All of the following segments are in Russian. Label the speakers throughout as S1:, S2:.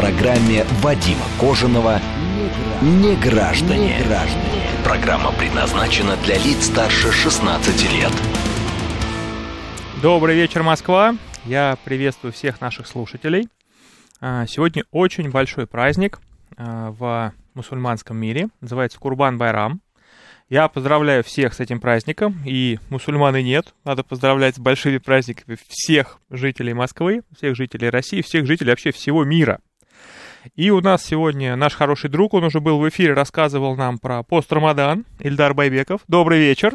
S1: Программе Вадима Кожаного «Не граждане». Программа предназначена для лиц старше 16 лет.
S2: Добрый вечер, Москва. Я приветствую всех наших слушателей. А, сегодня очень большой праздник а, в мусульманском мире. Называется Курбан Байрам. Я поздравляю всех с этим праздником, и мусульманы нет. Надо поздравлять с большими праздниками всех жителей Москвы, всех жителей России, всех жителей вообще всего мира. И у нас сегодня наш хороший друг, он уже был в эфире, рассказывал нам про пост Рамадан, Ильдар Байбеков. Добрый вечер.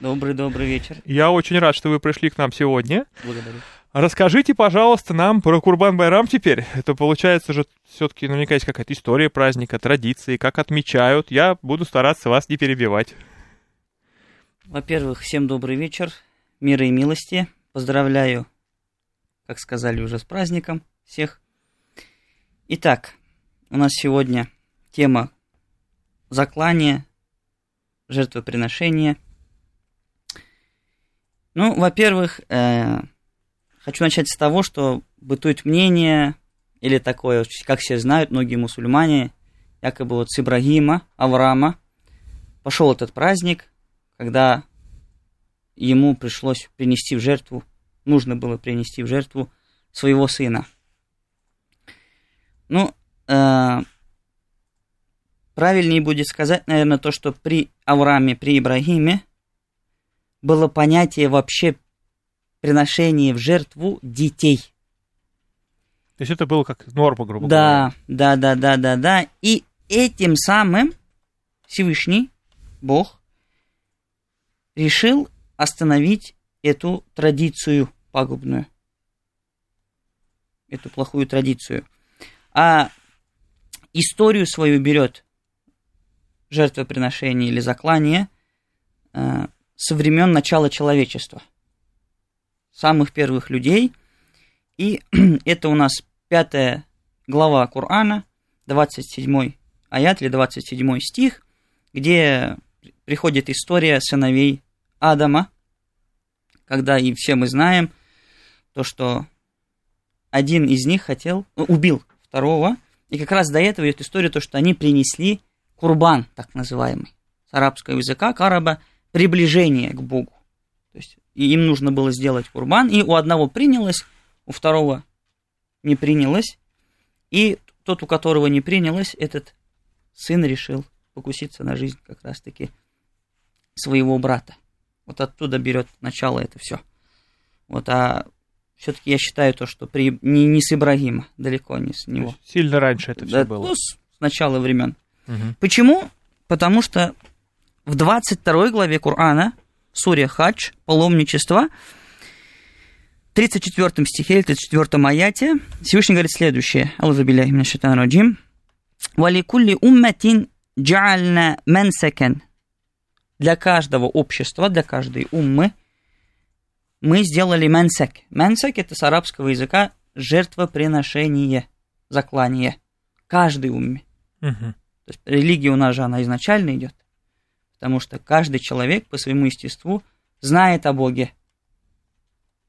S3: Добрый-добрый вечер.
S2: Я очень рад, что вы пришли к нам сегодня.
S3: Благодарю.
S2: Расскажите, пожалуйста, нам про Курбан Байрам теперь. Это получается же все-таки наверняка есть какая-то история праздника, традиции, как отмечают. Я буду стараться вас не перебивать.
S3: Во-первых, всем добрый вечер, мира и милости. Поздравляю, как сказали уже, с праздником всех. Итак, у нас сегодня тема заклания, жертвоприношения. Ну, во-первых, э, Хочу начать с того, что бытует мнение, или такое, как все знают, многие мусульмане, якобы вот с Ибрагима, Авраама, пошел этот праздник, когда ему пришлось принести в жертву, нужно было принести в жертву своего сына. Ну, э, правильнее будет сказать, наверное, то, что при Аврааме, при Ибрагиме было понятие вообще приношение в жертву детей.
S2: То есть это было как норма, грубо
S3: да, говоря. Да, да, да, да, да. И этим самым Всевышний, Бог, решил остановить эту традицию пагубную, эту плохую традицию. А историю свою берет жертвоприношение или заклание э, со времен начала человечества – самых первых людей. И это у нас пятая глава Корана, 27 аят или 27 стих, где приходит история сыновей Адама, когда и все мы знаем то, что один из них хотел, ну, убил второго, и как раз до этого идет история, то, что они принесли курбан, так называемый, с арабского языка, к араба, приближение к Богу. То есть и им нужно было сделать курбан, и у одного принялось, у второго не принялось, и тот, у которого не принялось, этот сын решил покуситься на жизнь как раз-таки своего брата. Вот оттуда берет начало это все. Вот, а все-таки я считаю то, что при, не, не с Ибрагима, далеко не с него.
S2: Сильно раньше это все
S3: да,
S2: было.
S3: Ну, с начала времен. Угу. Почему? Потому что в 22 главе Корана суре Хадж, паломничество, 34 стихе, 34 аяте, Всевышний говорит следующее. Аллаху билляхи мин шайтан раджим. Валикулли умматин джаальна менсекен. Для каждого общества, для каждой уммы мы сделали менсек. Менсек это с арабского языка жертвоприношение, заклание. Каждой умме. Угу. То есть религия у нас же, она изначально идет потому что каждый человек по своему естеству знает о Боге.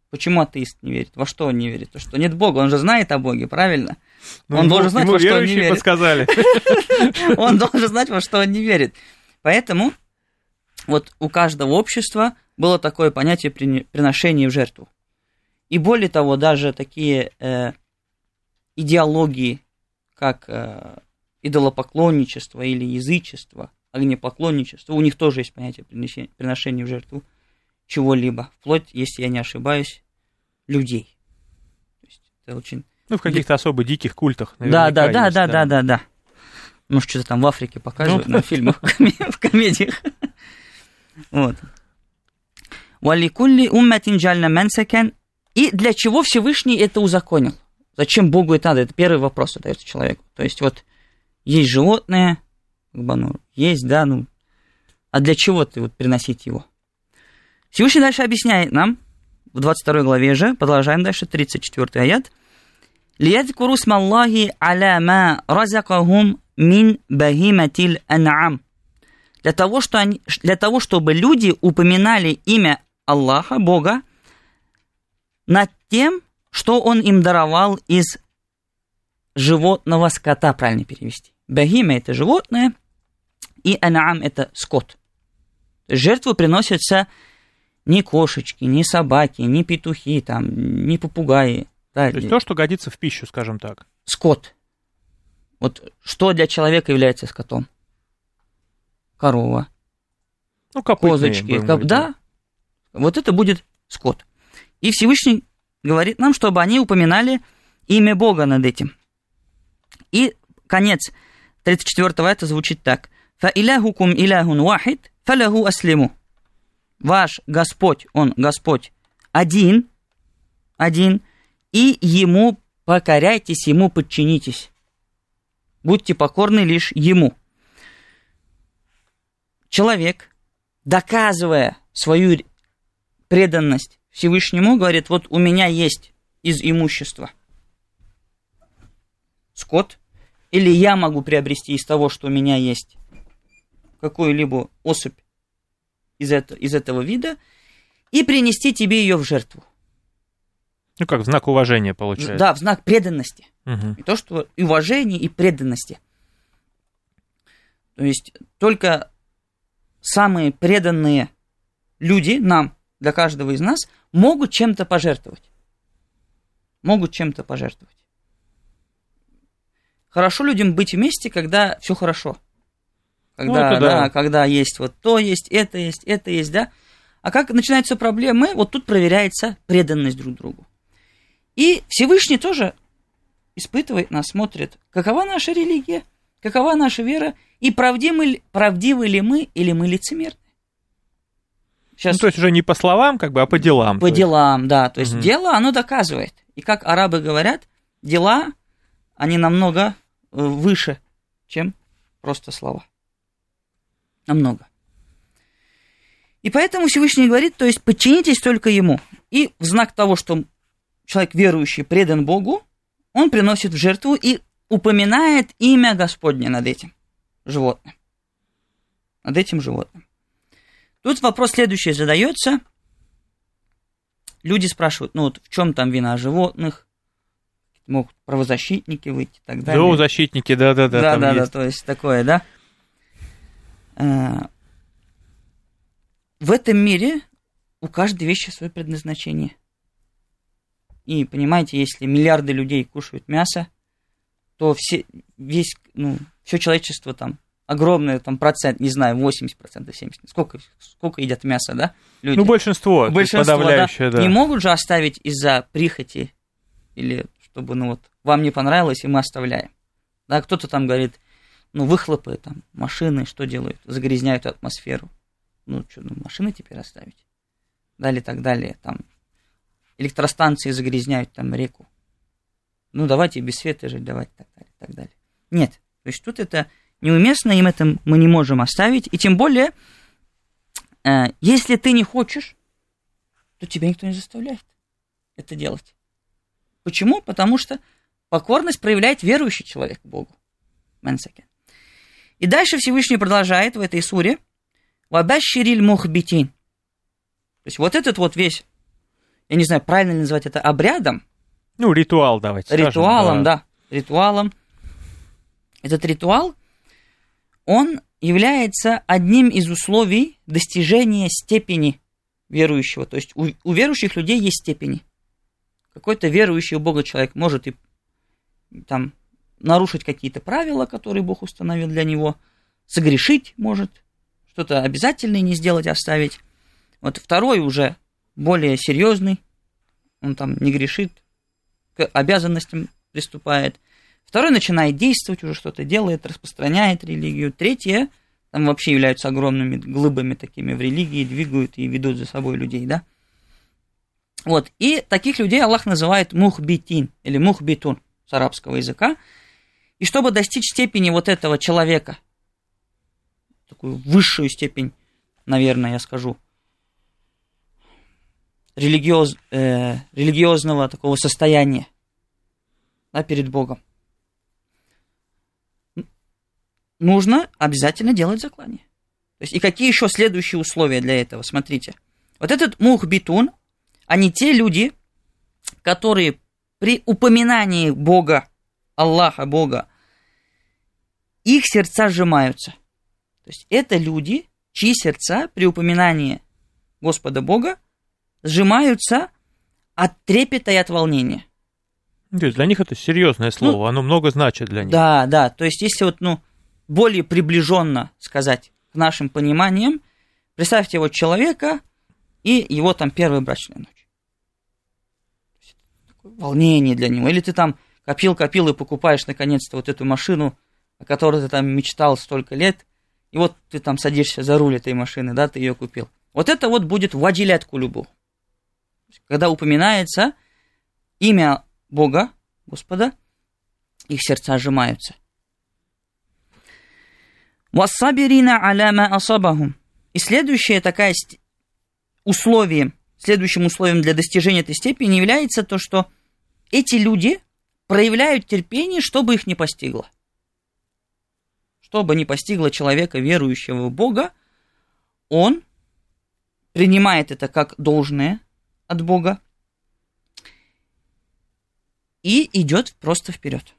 S3: Почему атеист не верит? Во что он не верит? То, что нет Бога, он же знает о Боге, правильно?
S2: Ну, он должен знать, во что он не верит. подсказали.
S3: Он должен знать, во что он не верит. Поэтому вот у каждого общества было такое понятие приношения в жертву. И более того, даже такие э, идеологии, как э, идолопоклонничество или язычество, огнепоклонничество, у них тоже есть понятие приношения в жертву чего-либо, вплоть, если я не ошибаюсь, людей.
S2: То есть это очень... Ну, в каких-то особо диких культах,
S3: Да, да, да, да, да, да, да. Ну, что-то там в Африке показывают ну. на фильмах, в комедиях. Вот. Валикулли умматин джальна менсакен. И для чего Всевышний это узаконил? Зачем Богу это надо? Это первый вопрос задается человеку. То есть вот есть животное, как бы оно есть, да, ну, а для чего ты вот приносить его? Всевышний дальше объясняет нам, в 22 главе же, продолжаем дальше, 34 аят. «Лиядкуру смаллахи аля ма разакахум мин бахиматиль ан'ам». Для того, что они, для того, чтобы люди упоминали имя Аллаха, Бога, над тем, что Он им даровал из животного скота, правильно перевести. Бахима – это животное, и анаам – это скот. Жертвы приносятся не кошечки, не собаки, не петухи, там, не попугаи.
S2: Да, то есть то, что годится в пищу, скажем так.
S3: Скот. Вот что для человека является скотом? Корова.
S2: Ну,
S3: козочки. Коп... Да. Вот это будет скот. И Всевышний говорит нам, чтобы они упоминали имя Бога над этим. И конец 34-го это звучит так. «Фаиляхукум иляхун вахид, фаляху аслиму». Ваш Господь, Он Господь один, один, и Ему покоряйтесь, Ему подчинитесь. Будьте покорны лишь Ему. Человек, доказывая свою преданность Всевышнему, говорит, вот у меня есть из имущества скот, или я могу приобрести из того, что у меня есть какую-либо особь из, это, из этого вида, и принести тебе ее в жертву.
S2: Ну как, в знак уважения получается.
S3: Да, в знак преданности. Угу. И то, что и уважения, и преданности. То есть только самые преданные люди нам, для каждого из нас, могут чем-то пожертвовать. Могут чем-то пожертвовать. Хорошо людям быть вместе, когда все хорошо. Когда, ну, да. да, когда есть вот то есть, это есть, это есть, да. А как начинаются проблемы, вот тут проверяется преданность друг другу. И Всевышний тоже испытывает нас, смотрит, какова наша религия, какова наша вера, и правдивы, правдивы ли мы, или мы лицемерны.
S2: Сейчас... Ну, то есть уже не по словам, как бы, а по делам.
S3: По делам, есть. да. То есть угу. дело, оно доказывает. И как арабы говорят, дела, они намного э, выше, чем просто слова. Намного. И поэтому Всевышний говорит, то есть подчинитесь только Ему. И в знак того, что человек верующий предан Богу, он приносит в жертву и упоминает имя Господне над этим животным. Над этим животным. Тут вопрос следующий задается. Люди спрашивают, ну вот в чем там вина животных, могут правозащитники выйти и так далее.
S2: Зоозащитники, да-да-да.
S3: Да-да-да, то есть такое, да. А, в этом мире у каждой вещи свое предназначение. И понимаете, если миллиарды людей кушают мясо, то все, весь, ну, все человечество там, огромный там процент, не знаю, 80%, 70%, сколько, сколько едят мясо, да,
S2: люди? Ну, большинство, большинство подавляющее, да.
S3: да. Не могут же оставить из-за прихоти или чтобы, ну вот, вам не понравилось, и мы оставляем. Да, кто-то там говорит, ну, выхлопы, там, машины, что делают? Загрязняют атмосферу. Ну, что, ну, машины теперь оставить? Далее, так далее, там, электростанции загрязняют там реку. Ну, давайте без света жить, давайте так далее, так далее. Нет, то есть тут это неуместно, им это мы не можем оставить, и тем более, э, если ты не хочешь, то тебя никто не заставляет это делать. Почему? Потому что покорность проявляет верующий человек Богу. И дальше Всевышний продолжает в этой суре. Вабашириль мухбитин. То есть вот этот вот весь, я не знаю, правильно ли назвать это обрядом.
S2: Ну, ритуал давайте
S3: Ритуалом, скажем, да. да, ритуалом. Этот ритуал, он является одним из условий достижения степени верующего. То есть у, у верующих людей есть степени. Какой-то верующий в Бога человек может и там нарушить какие-то правила, которые Бог установил для него, согрешить может, что-то обязательное не сделать, оставить. Вот второй уже более серьезный, он там не грешит, к обязанностям приступает. Второй начинает действовать, уже что-то делает, распространяет религию. Третье, там вообще являются огромными глыбами такими в религии, двигают и ведут за собой людей, да. Вот, и таких людей Аллах называет мухбитин или мухбитун с арабского языка. И чтобы достичь степени вот этого человека, такую высшую степень, наверное, я скажу, религиоз, э, религиозного такого состояния да, перед Богом, нужно обязательно делать заклание. То есть, и какие еще следующие условия для этого? Смотрите. Вот этот мухбитун, они те люди, которые при упоминании Бога, Аллаха, Бога, их сердца сжимаются. То есть это люди, чьи сердца при упоминании Господа Бога сжимаются от трепета и от волнения.
S2: То есть для них это серьезное слово, ну, оно много значит для них.
S3: Да, да. То есть если вот, ну, более приближенно сказать к нашим пониманиям, представьте вот человека и его там первая брачная ночь. Волнение для него. Или ты там копил-копил и покупаешь наконец-то вот эту машину, о которой ты там мечтал столько лет, и вот ты там садишься за руль этой машины, да, ты ее купил. Вот это вот будет вадилят кулюбу. Когда упоминается имя Бога, Господа, их сердца сжимаются. Вассабирина аляма асабахум. И следующее такая условие, следующим условием для достижения этой степени является то, что эти люди проявляют терпение, чтобы их не постигло. Чтобы не постигло человека, верующего в Бога, он принимает это как должное от Бога и идет просто вперед.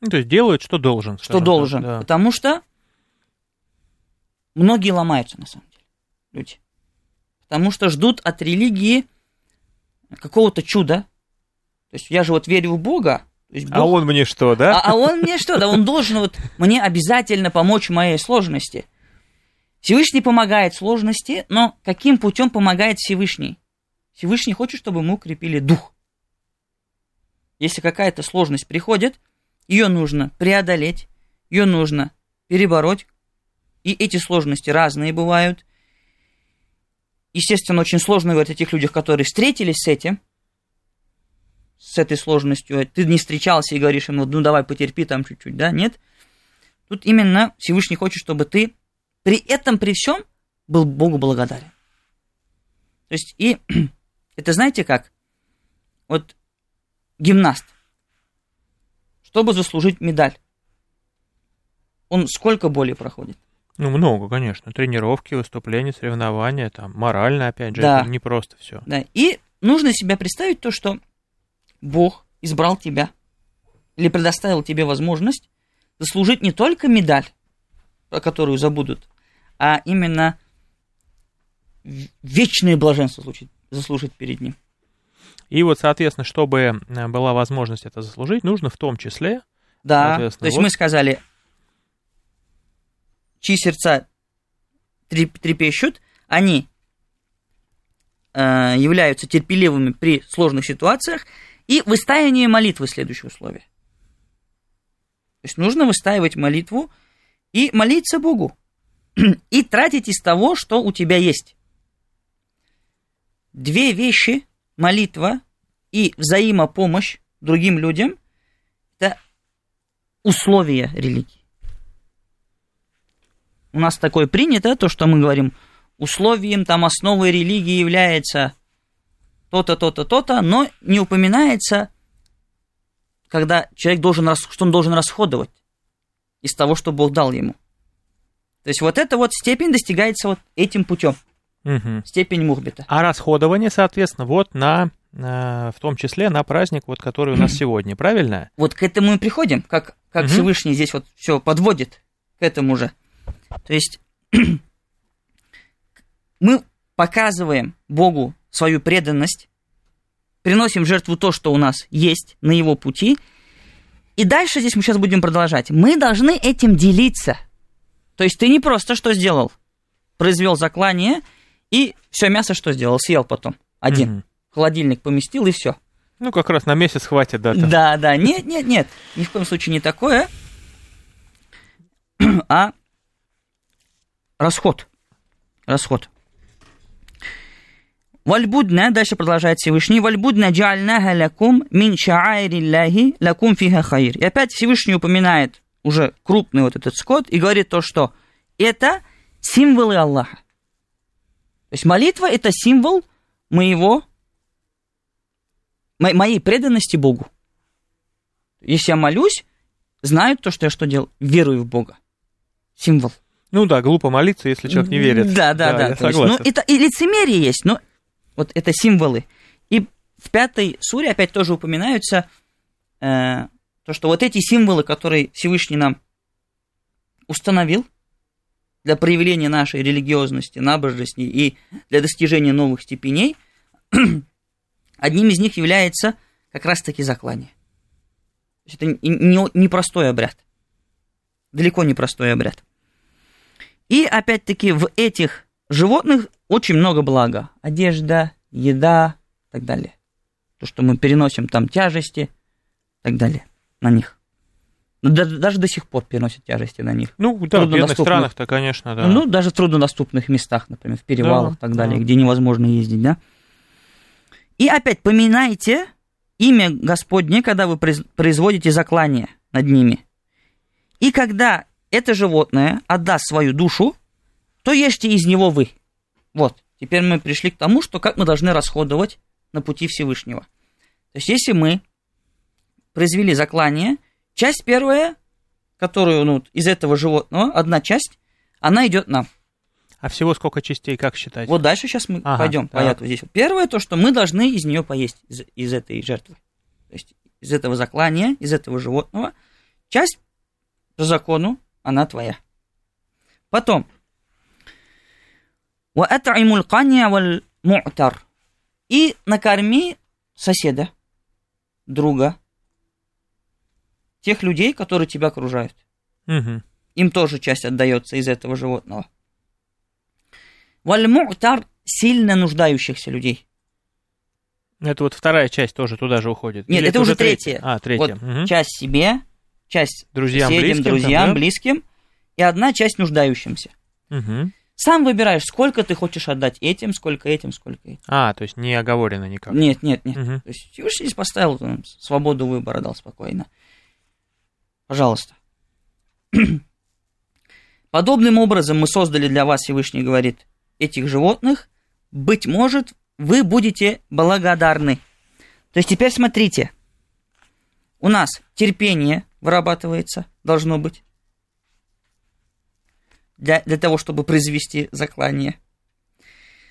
S2: Ну, то есть делает, что должен.
S3: Что должен. Да. Потому что Многие ломаются, на самом деле, люди. Потому что ждут от религии какого-то чуда. То есть я же вот верю в Бога.
S2: Бог, а он мне что, да?
S3: А, а он мне что? Да он должен вот мне обязательно помочь в моей сложности. Всевышний помогает сложности, но каким путем помогает Всевышний? Всевышний хочет, чтобы мы укрепили дух. Если какая-то сложность приходит, ее нужно преодолеть, ее нужно перебороть, и эти сложности разные бывают. Естественно, очень сложно говорить о тех людях, которые встретились с этим, с этой сложностью. Ты не встречался и говоришь ему, ну давай потерпи там чуть-чуть, да? Нет. Тут именно Всевышний хочет, чтобы ты при этом, при всем был Богу благодарен. То есть, и это знаете как? Вот гимнаст, чтобы заслужить медаль, он сколько боли проходит?
S2: Ну, много, конечно. Тренировки, выступления, соревнования, там, морально, опять же, да. это не просто все.
S3: Да, и нужно себе представить то, что Бог избрал тебя или предоставил тебе возможность заслужить не только медаль, про которую забудут, а именно вечное блаженство заслужить, заслужить перед ним.
S2: И вот, соответственно, чтобы э, была возможность это заслужить, нужно в том числе...
S3: Да, то есть вот... мы сказали, чьи сердца трепещут, они э, являются терпеливыми при сложных ситуациях, и выстаивание молитвы следующее условие. То есть нужно выстаивать молитву и молиться Богу. И тратить из того, что у тебя есть. Две вещи, молитва и взаимопомощь другим людям, это условия религии у нас такое принято, то, что мы говорим, условием, там, основой религии является то-то, то-то, то-то, но не упоминается, когда человек должен, что он должен расходовать из того, что Бог дал ему. То есть вот эта вот степень достигается вот этим путем. Угу. Степень мухбита.
S2: А расходование, соответственно, вот на, в том числе на праздник, вот, который у нас сегодня, правильно?
S3: Вот к этому мы приходим, как, как угу. Всевышний здесь вот все подводит к этому же. То есть мы показываем Богу свою преданность, приносим в жертву то, что у нас есть на его пути, и дальше здесь мы сейчас будем продолжать. Мы должны этим делиться. То есть ты не просто что сделал? Произвел заклание, и все мясо что сделал? Съел потом. Один. Угу. холодильник поместил, и все.
S2: Ну, как раз на месяц хватит, да?
S3: Там. Да, да. Нет, нет, нет. Ни в коем случае не такое. А расход. Расход. Вальбудна, дальше продолжает Всевышний, вальбудна джальнаха лакум мин шаайриллахи лакум фиха хайр. И опять Всевышний упоминает уже крупный вот этот скот и говорит то, что это символы Аллаха. То есть молитва это символ моего, моей преданности Богу. Если я молюсь, знают то, что я что делаю, верую в Бога. Символ.
S2: Ну да, глупо молиться, если человек не верит.
S3: Да, да, да. да есть, ну, это и лицемерие есть, но вот это символы. И в пятой суре опять тоже упоминаются э, то, что вот эти символы, которые Всевышний нам установил для проявления нашей религиозности, набожности и для достижения новых степеней, одним из них является как раз-таки заклание. Это не простой обряд. Далеко не простой обряд. И опять-таки в этих животных очень много блага. Одежда, еда и так далее. То, что мы переносим там тяжести и так далее на них. Ну, даже, даже до сих пор переносят тяжести на них.
S2: Ну, да, в бедных странах-то, конечно, да.
S3: Ну, даже в труднодоступных местах, например, в перевалах и да, так далее, да. где невозможно ездить, да. И опять поминайте имя Господне, когда вы производите заклание над ними. И когда это животное отдаст свою душу, то ешьте из него вы. Вот, теперь мы пришли к тому, что как мы должны расходовать на пути Всевышнего. То есть, если мы произвели заклание, часть первая, которую ну, из этого животного, одна часть, она идет нам.
S2: А всего сколько частей, как считать?
S3: Вот дальше сейчас мы ага, пойдем по ряду здесь. Первое, то, что мы должны из нее поесть, из, из этой жертвы. То есть из этого заклания, из этого животного. Часть по закону она твоя. Потом. И накорми соседа, друга, тех людей, которые тебя окружают.
S2: Угу.
S3: Им тоже часть отдается из этого животного. Вальму'тар сильно нуждающихся людей.
S2: Это вот вторая часть тоже туда же уходит.
S3: Нет, Или это, это уже третья.
S2: А, третья.
S3: Вот угу. часть себе, часть
S2: друзьям,
S3: соседям,
S2: близким,
S3: друзьям,
S2: да?
S3: близким, и одна часть нуждающимся.
S2: Угу.
S3: Сам выбираешь, сколько ты хочешь отдать этим, сколько этим, сколько этим.
S2: А, то есть не оговорено никак.
S3: Нет, нет, нет.
S2: Угу.
S3: То есть Всевышний здесь поставил там, свободу выбора, дал спокойно. Пожалуйста. Подобным образом мы создали для вас, Всевышний говорит, этих животных, быть может, вы будете благодарны. То есть теперь смотрите, у нас терпение вырабатывается, должно быть, для, для того, чтобы произвести заклание.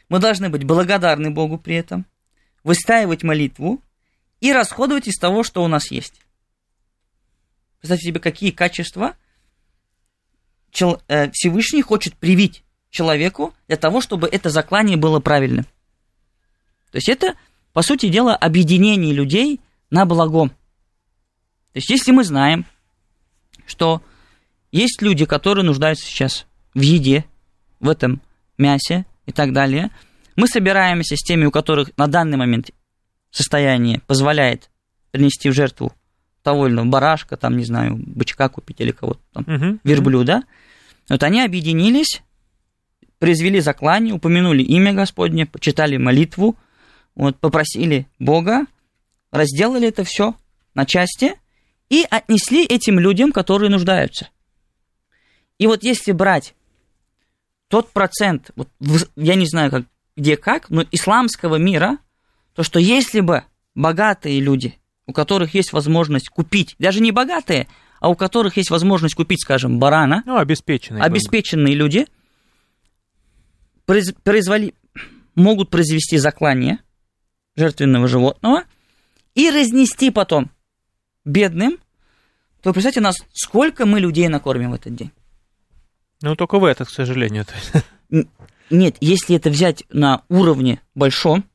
S3: Мы должны быть благодарны Богу при этом, выстаивать молитву и расходовать из того, что у нас есть. Представьте себе, какие качества э, Всевышний хочет привить человеку для того, чтобы это заклание было правильным. То есть это, по сути дела, объединение людей на благом. То есть если мы знаем, что есть люди, которые нуждаются сейчас в еде, в этом мясе и так далее, мы собираемся с теми, у которых на данный момент состояние позволяет принести в жертву того или иного барашка, там, не знаю, бычка купить или кого-то там, uh-huh. верблюда. Вот они объединились, произвели заклание, упомянули имя Господне, почитали молитву, вот, попросили Бога, разделали это все на части и отнесли этим людям, которые нуждаются. И вот если брать тот процент, вот, я не знаю, как, где как, но исламского мира, то что если бы богатые люди у которых есть возможность купить, даже не богатые, а у которых есть возможность купить, скажем, барана.
S2: Ну, обеспеченные.
S3: Обеспеченные люди произволи, могут произвести заклание жертвенного животного и разнести потом бедным, то представьте нас, сколько мы людей накормим в этот день.
S2: Ну, только в этот, к сожалению.
S3: Нет, если это взять на уровне большом,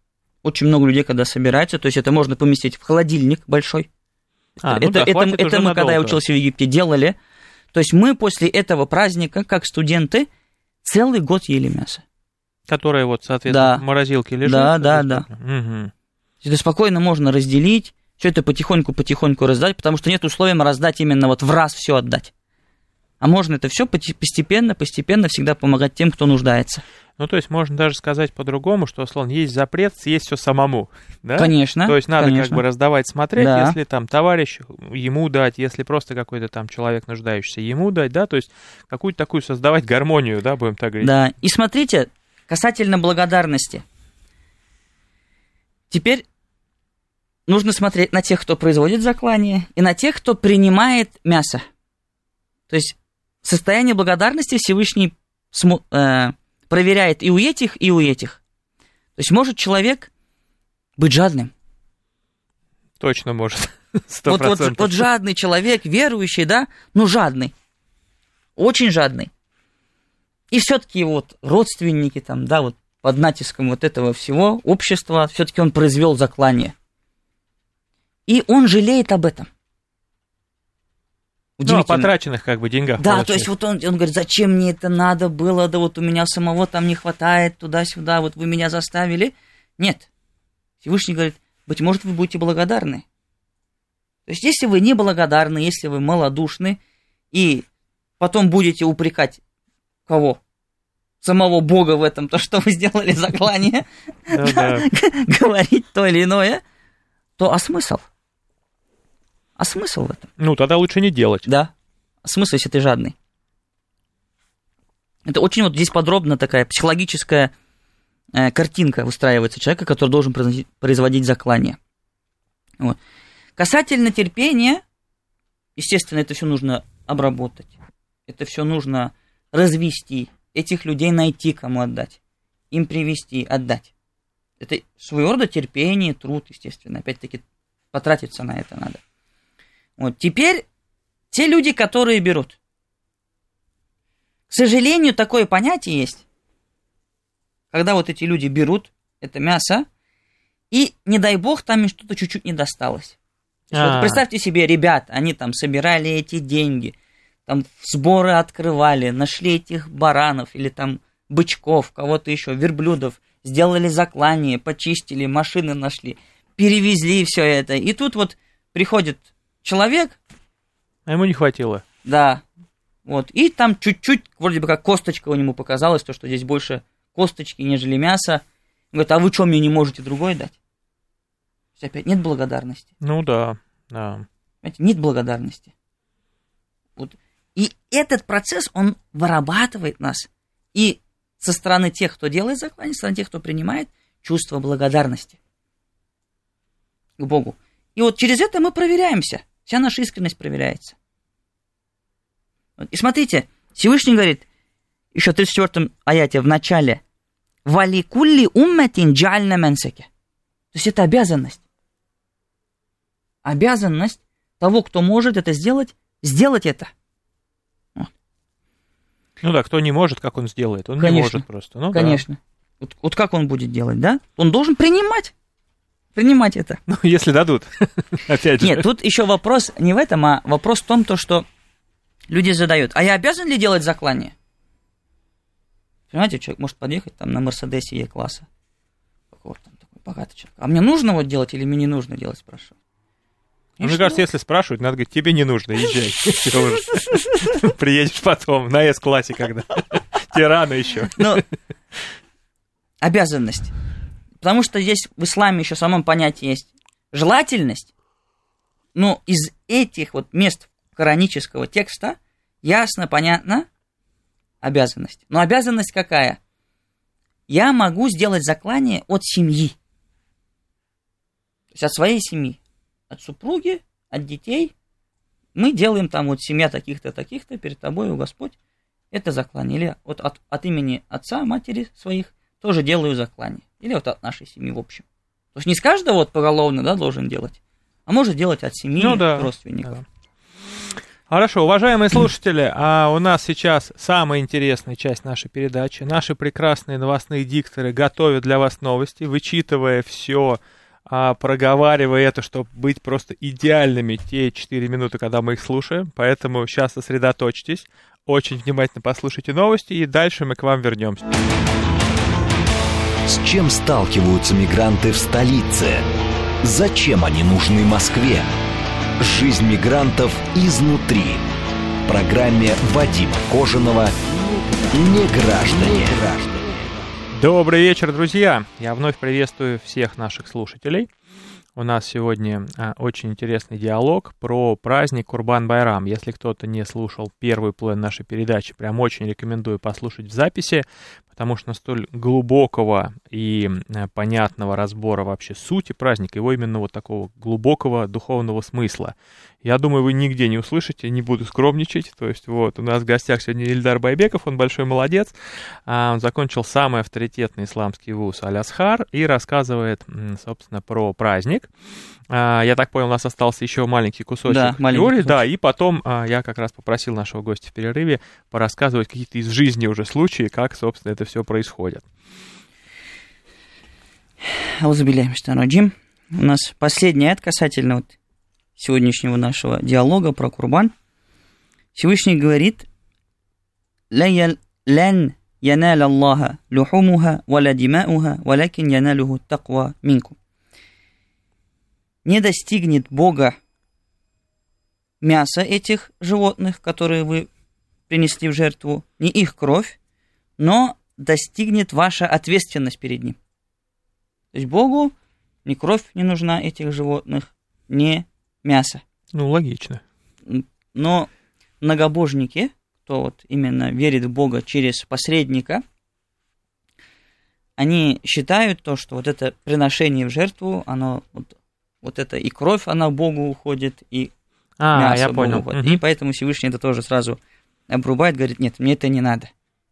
S3: очень много людей, когда собираются, то есть это можно поместить в холодильник большой. А, это ну да, это, это мы, надолго. когда я учился в Египте, делали. То есть мы после этого праздника, как студенты, целый год ели мясо.
S2: Которое вот, соответственно, да. в морозилке лежит.
S3: Да, да, да. Угу. Это спокойно можно разделить, все это потихоньку-потихоньку раздать, потому что нет условия раздать именно вот в раз все отдать. А можно это все постепенно, постепенно всегда помогать тем, кто нуждается.
S2: Ну, то есть можно даже сказать по-другому, что, условно, есть запрет съесть все самому. Да?
S3: Конечно.
S2: То есть надо
S3: конечно.
S2: как бы раздавать, смотреть,
S3: Да.
S2: если там товарищ ему дать, если просто какой-то там человек нуждающийся ему дать, да, то есть какую-то такую создавать гармонию, да, будем так говорить.
S3: Да. И смотрите, касательно благодарности. Теперь нужно смотреть на тех, кто производит заклание, и на тех, кто принимает мясо. То есть состояние благодарности Всевышний э, проверяет и у этих, и у этих. То есть может человек быть жадным.
S2: Точно может. Сто
S3: Вот, вот, вот жадный человек, верующий, да, ну жадный, очень жадный. И все-таки вот родственники там, да, вот под натиском вот этого всего общества, все-таки он произвел заклание. И он жалеет об этом.
S2: Ну, о потраченных как бы деньгах.
S3: Да,
S2: получается.
S3: то есть вот он, он говорит, зачем мне это надо было, да вот у меня самого там не хватает, туда-сюда, вот вы меня заставили. Нет. Всевышний говорит, быть может, вы будете благодарны. То есть, если вы не благодарны, если вы малодушны, и потом будете упрекать кого? Самого Бога в этом, то, что вы сделали заклание,
S2: Да-да.
S3: говорить то или иное, то а смысл? А смысл в этом?
S2: Ну, тогда лучше не делать.
S3: Да. А смысл, если ты жадный? Это очень вот здесь подробно такая психологическая э, картинка выстраивается человека, который должен производить, производить заклание. Вот. Касательно терпения, естественно, это все нужно обработать. Это все нужно развести. Этих людей найти, кому отдать. Им привести, отдать. Это своего рода терпение, труд, естественно. Опять-таки, потратиться на это надо. Вот. Теперь те люди, которые берут. К сожалению, такое понятие есть, когда вот эти люди берут это мясо, и, не дай бог, там им что-то чуть-чуть не досталось. Вот
S2: А.
S3: представьте себе, ребят, они там собирали эти деньги, там сборы открывали, нашли этих баранов или там бычков, кого-то еще, верблюдов, сделали заклание, почистили, машины нашли, перевезли все это. И тут вот приходит человек,
S2: А ему не хватило.
S3: да, вот, и там чуть-чуть, вроде бы как косточка у него показалась, то, что здесь больше косточки, нежели мяса. Говорит, а вы что, мне не можете другое дать? То есть опять нет благодарности.
S2: Ну да, да.
S3: Понимаете, нет благодарности. Вот. И этот процесс, он вырабатывает нас. И со стороны тех, кто делает заклание, со стороны тех, кто принимает, чувство благодарности к Богу. И вот через это мы проверяемся. Вся наша искренность проверяется. И смотрите, Всевышний говорит, еще в 34 аяте в начале, «Вали кулли умметин джальна менсеке». То есть это обязанность. Обязанность того, кто может это сделать, сделать это.
S2: Ну да, кто не может, как он сделает? Он не
S3: Конечно.
S2: может просто. Ну, да.
S3: Конечно. Вот, вот как он будет делать, да? Он должен принимать. Принимать это.
S2: Ну, если дадут. Опять же.
S3: Нет, тут еще вопрос не в этом, а вопрос в том, то, что люди задают. А я обязан ли делать заклание? Понимаете, человек может подъехать там на Мерседесе Е-класса. Какого там такой богатый человек. А мне нужно вот делать или мне не нужно делать, спрашиваю.
S2: Ну, Мне кажется, если спрашивают, надо говорить, тебе не нужно, езжай. Приедешь потом, на С-классе когда. Тебе рано еще.
S3: Ну, обязанность. Потому что здесь в исламе еще самом понятии есть желательность. Но из этих вот мест коранического текста ясно, понятно, обязанность. Но обязанность какая? Я могу сделать заклание от семьи. То есть от своей семьи. От супруги, от детей. Мы делаем там вот семья таких-то, таких-то, перед тобой, о Господь. Это заклание. Или вот от, от имени отца, матери своих тоже делаю заклание. Или вот от нашей семьи в общем. То есть не с каждого вот поголовно, да, должен делать, а может делать от семьи,
S2: Ну да,
S3: родственников.
S2: да. Хорошо, уважаемые слушатели, а у нас сейчас самая интересная часть нашей передачи. Наши прекрасные новостные дикторы готовят для вас новости, вычитывая все, проговаривая это, чтобы быть просто идеальными те 4 минуты, когда мы их слушаем. Поэтому сейчас сосредоточьтесь, очень внимательно послушайте новости, и дальше мы к вам вернемся.
S1: С чем сталкиваются мигранты в столице? Зачем они нужны Москве? Жизнь мигрантов изнутри. в программе Вадима Кожаного «Не граждане».
S2: Добрый вечер, друзья! Я вновь приветствую всех наших слушателей. У нас сегодня а, очень интересный диалог про праздник Курбан-Байрам. Если кто-то не слушал первый план нашей передачи, прям очень рекомендую послушать в записи, потому что столь глубокого и э, понятного разбора вообще сути праздника, его именно вот такого глубокого духовного смысла. Я думаю, вы нигде не услышите, не буду скромничать. То есть вот у нас в гостях сегодня Ильдар Байбеков, он большой молодец. А, он закончил самый авторитетный исламский вуз Алясхар и рассказывает, собственно, про праздник. А, я так понял, у нас остался еще маленький кусочек
S3: да,
S2: теории, маленький да, и потом а, я как раз попросил нашего гостя в перерыве порассказывать какие-то из жизни уже случаи, как, собственно, это все происходит.
S3: Аузабиляем, У нас последний ад касательно вот сегодняшнего нашего диалога про Курбан. Всевышний говорит, «Лен янал Аллаха люхумуха валя димауха, валякин яналюху таква минкум» не достигнет Бога мяса этих животных, которые вы принесли в жертву, не их кровь, но достигнет ваша ответственность перед ним. То есть Богу ни кровь не нужна этих животных, ни мясо.
S2: Ну, логично.
S3: Но многобожники, кто вот именно верит в Бога через посредника, они считают то, что вот это приношение в жертву, оно вот вот это и кровь, она Богу уходит, и
S2: а, мясо я Богу понял.
S3: Уходит. Угу. И поэтому Всевышний это тоже сразу обрубает, говорит, нет, мне это не надо.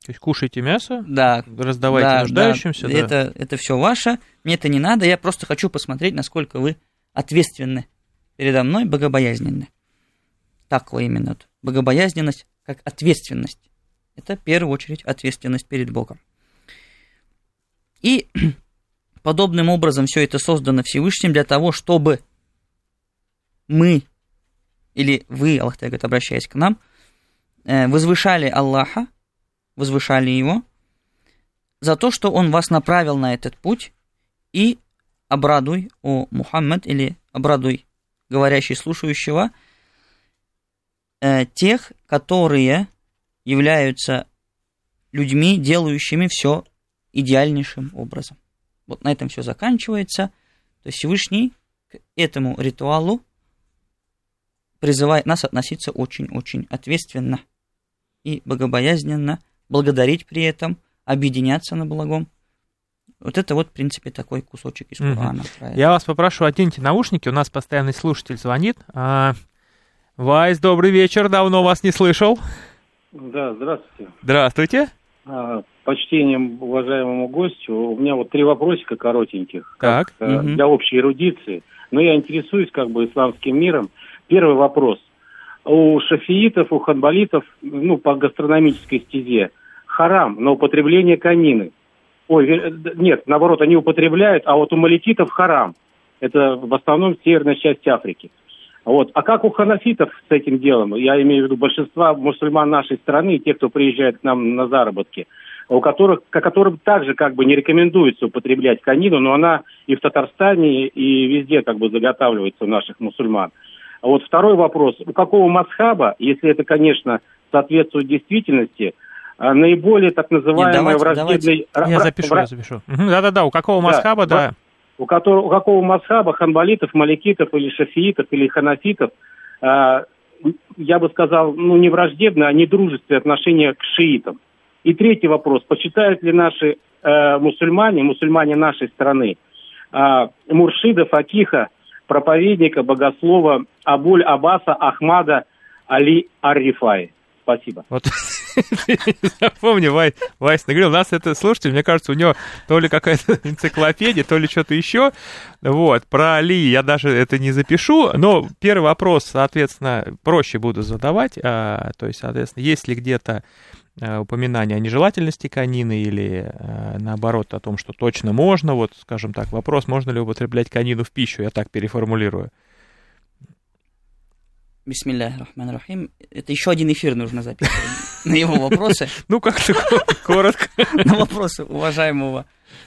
S2: То есть кушайте мясо,
S3: да,
S2: раздавайте да, нуждающимся.
S3: Да, да. Это, это все ваше, мне это не надо, я просто хочу посмотреть, насколько вы ответственны передо мной, богобоязненны. Так именно. Богобоязненность как ответственность. Это в первую очередь ответственность перед Богом. И Подобным образом все это создано Всевышним для того, чтобы мы, или вы, Аллах говорит, обращаясь к нам, э, возвышали Аллаха, возвышали Его, за то, что Он вас направил на этот путь, и обрадуй, о Мухаммад, или обрадуй говорящий слушающего, э, тех, которые являются людьми, делающими все идеальнейшим образом. Вот на этом все заканчивается. То есть Всевышний к этому ритуалу призывает нас относиться очень-очень ответственно и богобоязненно, благодарить при этом, объединяться на благом. Вот это вот, в принципе, такой кусочек из Корана.
S2: Угу. Я вас попрошу, оденьте наушники, у нас постоянный слушатель звонит. А, Вайс, добрый вечер, давно вас не слышал.
S4: Да, здравствуйте.
S2: Здравствуйте.
S4: А, почтением уважаемому гостю. У меня вот три вопросика коротеньких.
S2: Так.
S4: Как, угу. Для общей эрудиции. Но я интересуюсь как бы исламским миром. Первый вопрос. У шафиитов, у ханбалитов, ну, по гастрономической стезе, харам на употребление конины. Ой, нет, наоборот, они употребляют, а вот у малититов харам. Это в основном северная часть Африки. Вот. А как у ханафитов с этим делом? Я имею в виду большинства мусульман нашей страны, те, кто приезжает к нам на заработки, у которых, которым также как бы не рекомендуется употреблять конину, но она и в Татарстане, и везде как бы заготавливается у наших мусульман. Вот второй вопрос. У какого масхаба, если это, конечно, соответствует действительности, наиболее так называемый враждебный...
S2: Я запишу, я запишу. Да-да-да, у какого масхаба, да. да
S4: у, которого, у какого масхаба, ханбалитов, маликитов или шафиитов или ханафитов, э, я бы сказал, ну не враждебное, а не дружественное отношение к шиитам. И третий вопрос. Почитают ли наши э, мусульмане, мусульмане нашей страны, э, Муршида Факиха, проповедника, богослова Абуль Аббаса Ахмада Али Аррифай? Спасибо.
S2: Вот запомни, Вай, Вайс наговорил, у нас это, слушайте, мне кажется, у него то ли какая-то энциклопедия, то ли что-то еще. Вот, про Али я даже это не запишу, но первый вопрос, соответственно, проще буду задавать. А, то есть, соответственно, есть ли где-то а, упоминание о нежелательности конины или а, наоборот о том, что точно можно, вот, скажем так, вопрос, можно ли употреблять конину в пищу, я так переформулирую.
S3: Бисмиллахи рахман рахим. Это еще один эфир нужно записывать на его вопросы.
S2: Ну, как-то коротко.
S3: На вопросы уважаемого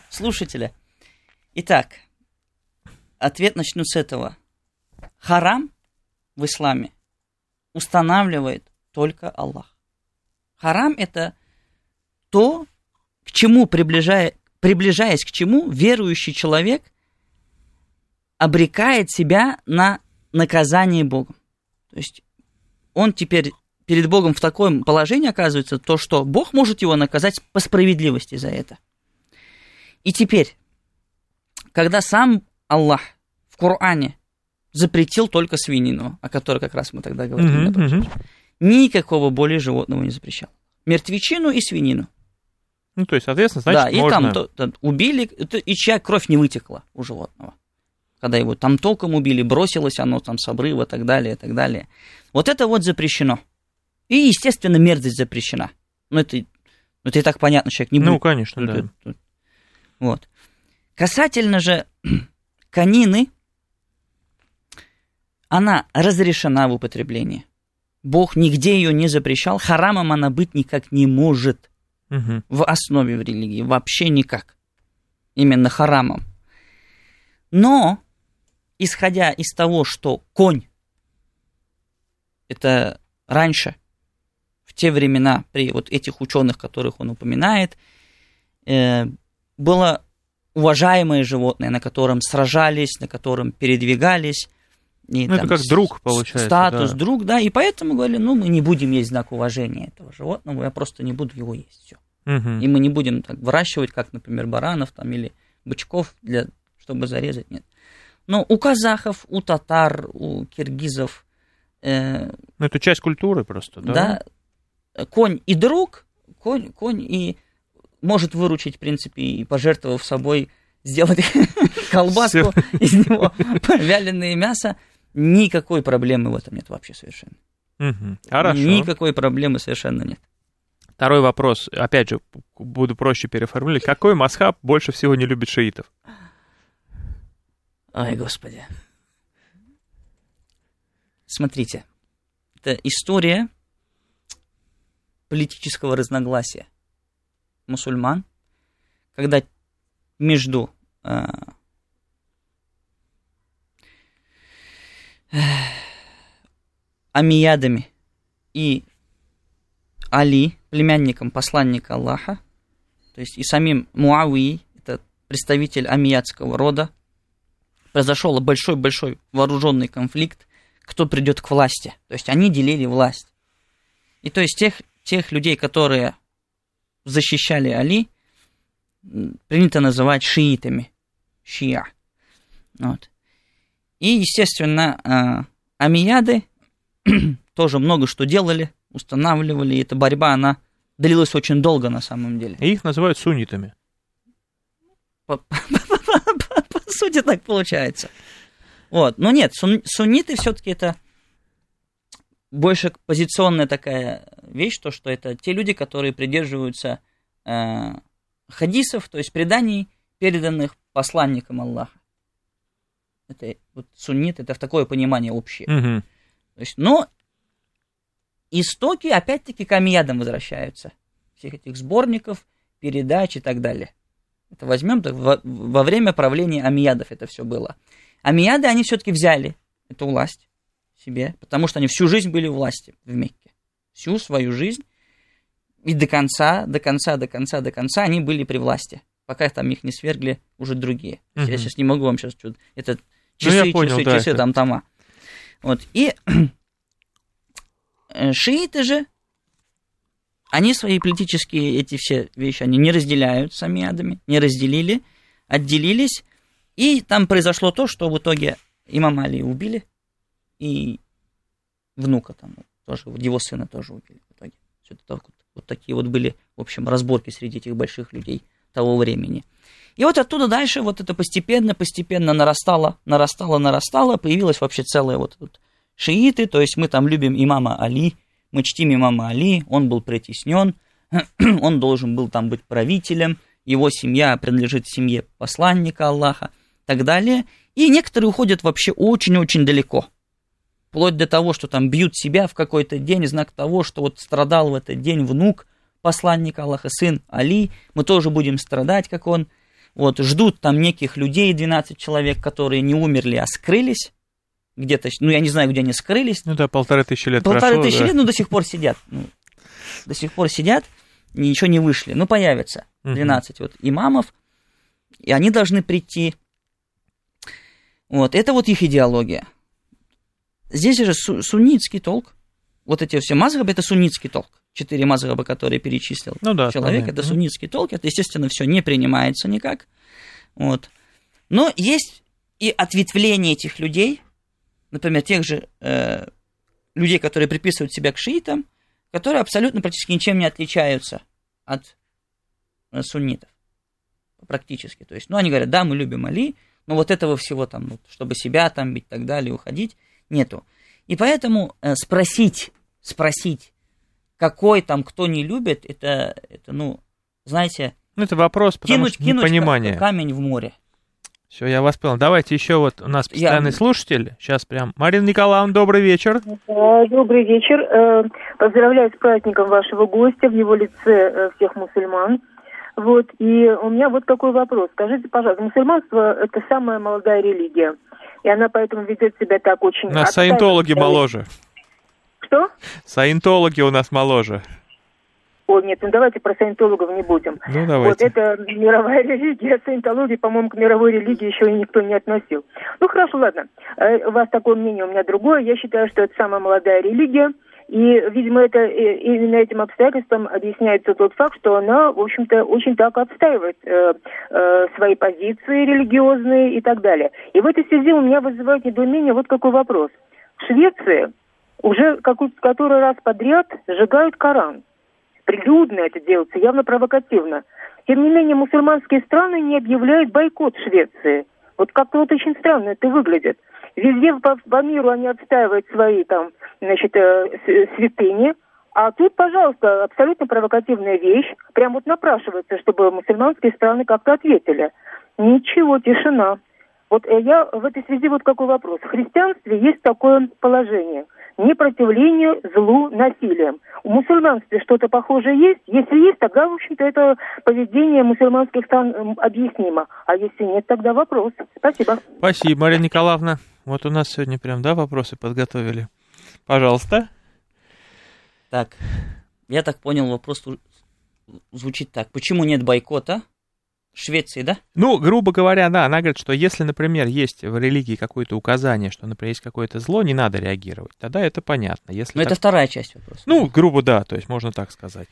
S3: слушателя. Итак, ответ начну с этого. Харам в исламе устанавливает только Аллах. Харам это то, к чему приближая, приближаясь к чему верующий человек обрекает себя на наказание Богом. То есть он теперь перед Богом в таком положении оказывается, то, что Бог может его наказать по справедливости за это. И теперь, когда сам Аллах в Коране запретил только свинину, о которой как раз мы тогда говорили, mm-hmm, mm-hmm. никакого более животного не запрещал. Мертвечину и свинину.
S2: Ну, то есть, соответственно, значит,
S3: Да, и
S2: можно...
S3: там то, то, убили, и чья кровь не вытекла у животного. Когда его там током убили, бросилось оно там с обрыва и так далее, и так далее. Вот это вот запрещено. И, естественно, мерзость запрещена. Ну, это, ну, это и так понятно, человек не
S2: ну,
S3: будет.
S2: Ну, конечно,
S3: тут,
S2: да.
S3: Тут, тут. Вот. Касательно же конины, она разрешена в употреблении. Бог нигде ее не запрещал, харамом она быть никак не может
S2: Угу.
S3: в основе в религии, вообще никак. Именно харамом. Но, исходя из того, что конь, это раньше, в те времена, при вот этих ученых, которых он упоминает, э, было уважаемое животное, на котором сражались, на котором передвигались. И,
S2: ну, это как друг, получается.
S3: Статус
S2: да.
S3: друг, да. И поэтому говорили, ну, мы не будем есть знак уважения этого животного, я просто не буду его есть. Все.
S2: Угу.
S3: И мы не будем так выращивать, как, например, баранов там, или бычков, для, чтобы зарезать. Нет. Но у казахов, у татар, у киргизов. Э,
S2: ну, это часть культуры просто, да?
S3: Да. Конь и друг, конь, конь и может выручить, в принципе, и пожертвовав собой, сделать колбаску из него, вяленое мясо. Никакой проблемы в этом нет вообще совершенно.
S2: Угу. Хорошо.
S3: Никакой проблемы совершенно нет.
S2: Второй вопрос, опять же, буду проще переформулировать. Какой масхаб больше всего не любит шиитов?
S3: Ой, господи. Смотрите, это история политического разногласия мусульман, когда между э, э, амиядами и Али, племянником посланника Аллаха, то есть и самим Муавией, это представитель амиядского рода, произошел большой-большой вооруженный конфликт, кто придет к власти. То есть они делили власть. И то есть тех, тех людей, которые защищали Али, принято называть шиитами, шиа. Вот. И, естественно, амияды тоже много что делали, устанавливали, и эта борьба, она длилась очень долго на самом деле.
S2: И их называют суннитами.
S3: По, сути так получается. Вот. Но нет, сун, сунниты все-таки это больше позиционная такая вещь, то, что это те люди, которые придерживаются э, хадисов, то есть преданий, переданных посланникам Аллаха. Это вот суннит, это в такое понимание общее.
S2: Угу.
S3: То есть, но истоки опять-таки к амиядам возвращаются. Всех этих сборников, передач и так далее. Это возьмем так, во, во время правления амиядов это все было. Амияды, они все-таки взяли эту власть себе, потому что они всю жизнь были у власти в Мекке. Всю свою жизнь. И до конца, до конца, до конца, до конца они были при власти. Пока там их не свергли уже другие. Uh-huh. Я сейчас не могу вам сейчас что-то... Это часы, ну, понял, часы, да, часы, это... там тома. Вот. И шииты же, они свои политические эти все вещи, они не разделяют с амиадами, не разделили, отделились, и там произошло то, что в итоге имам Али убили, и внука там тоже, его сына тоже убили в итоге. Все так вот, вот такие вот были, в общем, разборки среди этих больших людей того времени. И вот оттуда дальше вот это постепенно, постепенно нарастало, нарастало, нарастало, появилась вообще целая вот, вот шииты, то есть мы там любим имама Али, мы чтим имама Али, он был притеснен, он должен был там быть правителем, его семья принадлежит семье посланника Аллаха, так далее. И некоторые уходят вообще очень-очень далеко. Вплоть до того, что там бьют себя в какой-то день, знак того, что вот страдал в этот день внук посланника Аллаха, сын Али, мы тоже будем страдать, как он. Вот, ждут там неких людей, 12 человек, которые не умерли, а скрылись. Где-то, ну, я не знаю, где они скрылись.
S2: Ну да, полторы тысячи лет
S3: Полторы
S2: прошло,
S3: тысячи
S2: да.
S3: лет, ну, до сих пор сидят. Ну, до сих пор сидят, ничего не вышли. Ну, появится
S2: Мгм.
S3: 12 вот имамов, и они должны прийти. Вот, это вот их идеология. Здесь же су- суннитский толк. Вот эти все мазхабы, это суннитский толк. Четыре мазхаба, которые перечислил
S2: Ну да,
S3: человек,
S2: понятно.
S3: это суннитский толк. Это, естественно, все не принимается никак. Вот. Но есть и ответвление этих людей, например, тех же э, людей, которые приписывают себя к шиитам, которые абсолютно практически ничем не отличаются от э, суннитов. Практически. То есть, ну, они говорят, да, мы любим Али, но вот этого всего там, вот, чтобы себя там бить и так далее, уходить, нету. И поэтому э, спросить, спросить, какой там кто не любит, это, это ну, знаете,
S2: Ну, это вопрос, потому
S3: кинуть,
S2: что
S3: кинуть
S2: непонимание.
S3: ка- камень в море.
S2: Все, я вас понял. Давайте еще вот у нас
S3: Я-
S2: постоянный слушатель. Сейчас прям. Марина Николаевна, добрый вечер.
S5: Добрый вечер. Э, Поздравляю с праздником вашего гостя в его лице э, всех мусульман. Вот, и у меня вот такой вопрос. Скажите, пожалуйста, мусульманство – это самая молодая религия, и она поэтому ведет себя так очень...
S2: У нас саентологи моложе.
S5: Что?
S2: Саентологи у нас моложе.
S5: О, нет, ну давайте про саентологов не будем.
S2: Ну,
S5: Вот
S2: давайте.
S5: это мировая религия, саентология, по-моему, к мировой религии еще и никто не относил. Ну хорошо, ладно. Э, У вас такое мнение, у меня другое. Я считаю, что это самая молодая религия. И, видимо, это э, именно этим обстоятельством объясняется тот факт, что она, в общем-то, очень так отстаивает э, э, свои позиции религиозные и так далее. И в этой связи у меня вызывает недоумение вот какой вопрос. В Швеции уже какой- который раз подряд сжигают Коран прилюдно это делается, явно провокативно. Тем не менее, мусульманские страны не объявляют бойкот Швеции. Вот как-то вот очень странно это выглядит. Везде по, по миру они отстаивают свои там, значит, э, святыни, а тут, пожалуйста, абсолютно провокативная вещь. Прям вот напрашивается, чтобы мусульманские страны как-то ответили. Ничего, тишина. Вот э, я в этой связи вот какой вопрос. В христианстве есть такое положение. Непротивление злу насилием. У мусульманстве что-то похожее есть? Если есть, тогда, в общем-то, это поведение мусульманских стран объяснимо. А если нет, тогда вопрос. Спасибо.
S2: Спасибо, Марина Николаевна. Вот у нас сегодня прям, да, вопросы подготовили. Пожалуйста.
S3: Так, я так понял, вопрос зву- звучит так. Почему нет бойкота в Швеции, да?
S2: Ну, грубо говоря, да, она говорит, что если, например, есть в религии какое-то указание, что, например, есть какое-то зло, не надо реагировать. Тогда это понятно. Если
S3: Но
S2: так-
S3: это вторая часть вопроса.
S2: Ну, грубо, да, то есть можно так сказать.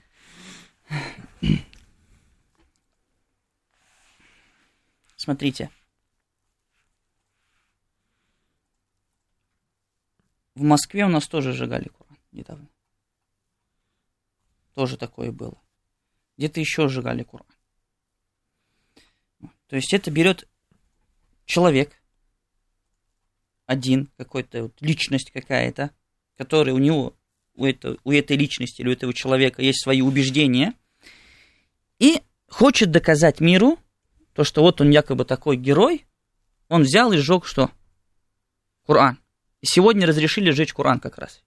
S3: Смотрите. В Москве у нас тоже сжигали Коран недавно. Тоже такое было. Где-то еще сжигали Коран. То есть это берет человек, один какой-то, вот, личность какая-то, который у него, у, это, у этой личности или у этого человека есть свои убеждения, и хочет доказать миру, то, что вот он якобы такой герой, он взял и сжег что? Коран. И сегодня разрешили сжечь Коран как раз.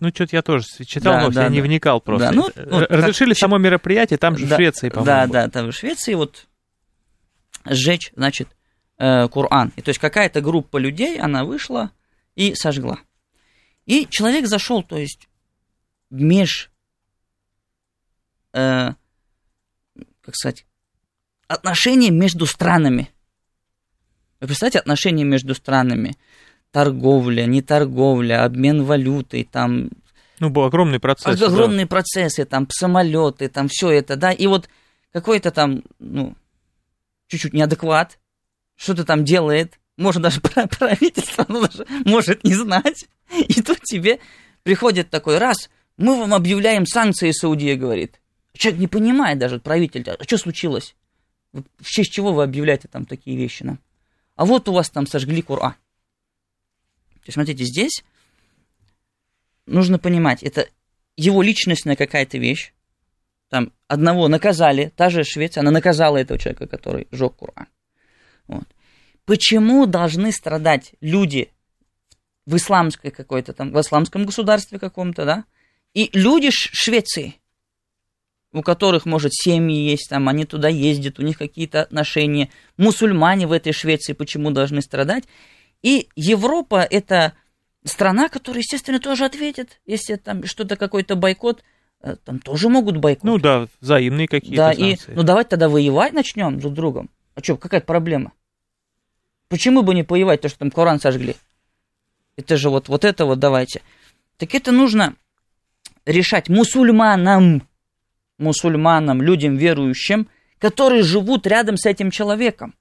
S2: Ну, что-то я тоже читал,
S3: Да,
S2: но
S3: да,
S2: я не
S3: да.
S2: вникал просто.
S3: Да, ну, вот
S2: Разрешили
S3: как-
S2: само мероприятие, там же в
S3: Да,
S2: Швеции, по-моему.
S3: Да, да, там в Швеции вот сжечь, значит, э, Коран. И то есть какая-то группа людей, она вышла и сожгла. И человек зашел, то есть, меж, э, как сказать, отношения между странами. Вы представляете, отношения между странами? Торговля, не торговля, обмен валютой, там
S2: Ну, был огромный процесс. да.
S3: огромные процессы, там самолеты, там все это, да, и вот какой-то там, ну, чуть-чуть неадекват, что-то там делает, может даже правительство, даже может не знать, и тут тебе приходит такой раз, мы вам объявляем санкции, Саудия говорит. Человек не понимает даже, правитель, а что случилось? В честь чего вы объявляете там такие вещи нам? А вот у вас там сожгли Кур'ан. То смотрите, здесь нужно понимать, это его личностная какая-то вещь. Там одного наказали, та же Швеция, она наказала этого человека, который жег Кур'ан. Вот. Почему должны страдать люди в исламской какой-то там, в исламском государстве каком-то, да, и люди Швеции, у которых, может, семьи есть, там, они туда ездят, у них какие-то отношения, мусульмане в этой Швеции почему должны страдать? И Европа это страна, которая, естественно, тоже ответит, если там что-то какой-то бойкот, там тоже могут бойкот.
S2: Ну да, взаимные какие-то
S3: Да,
S2: санкции.
S3: и ну давайте тогда воевать начнем друг с другом. А что, какая проблема? Почему бы не воевать, то, что там Коран сожгли? Это же вот, вот это вот давайте. Так это нужно решать мусульманам, мусульманам, людям верующим, которые живут рядом с этим человеком.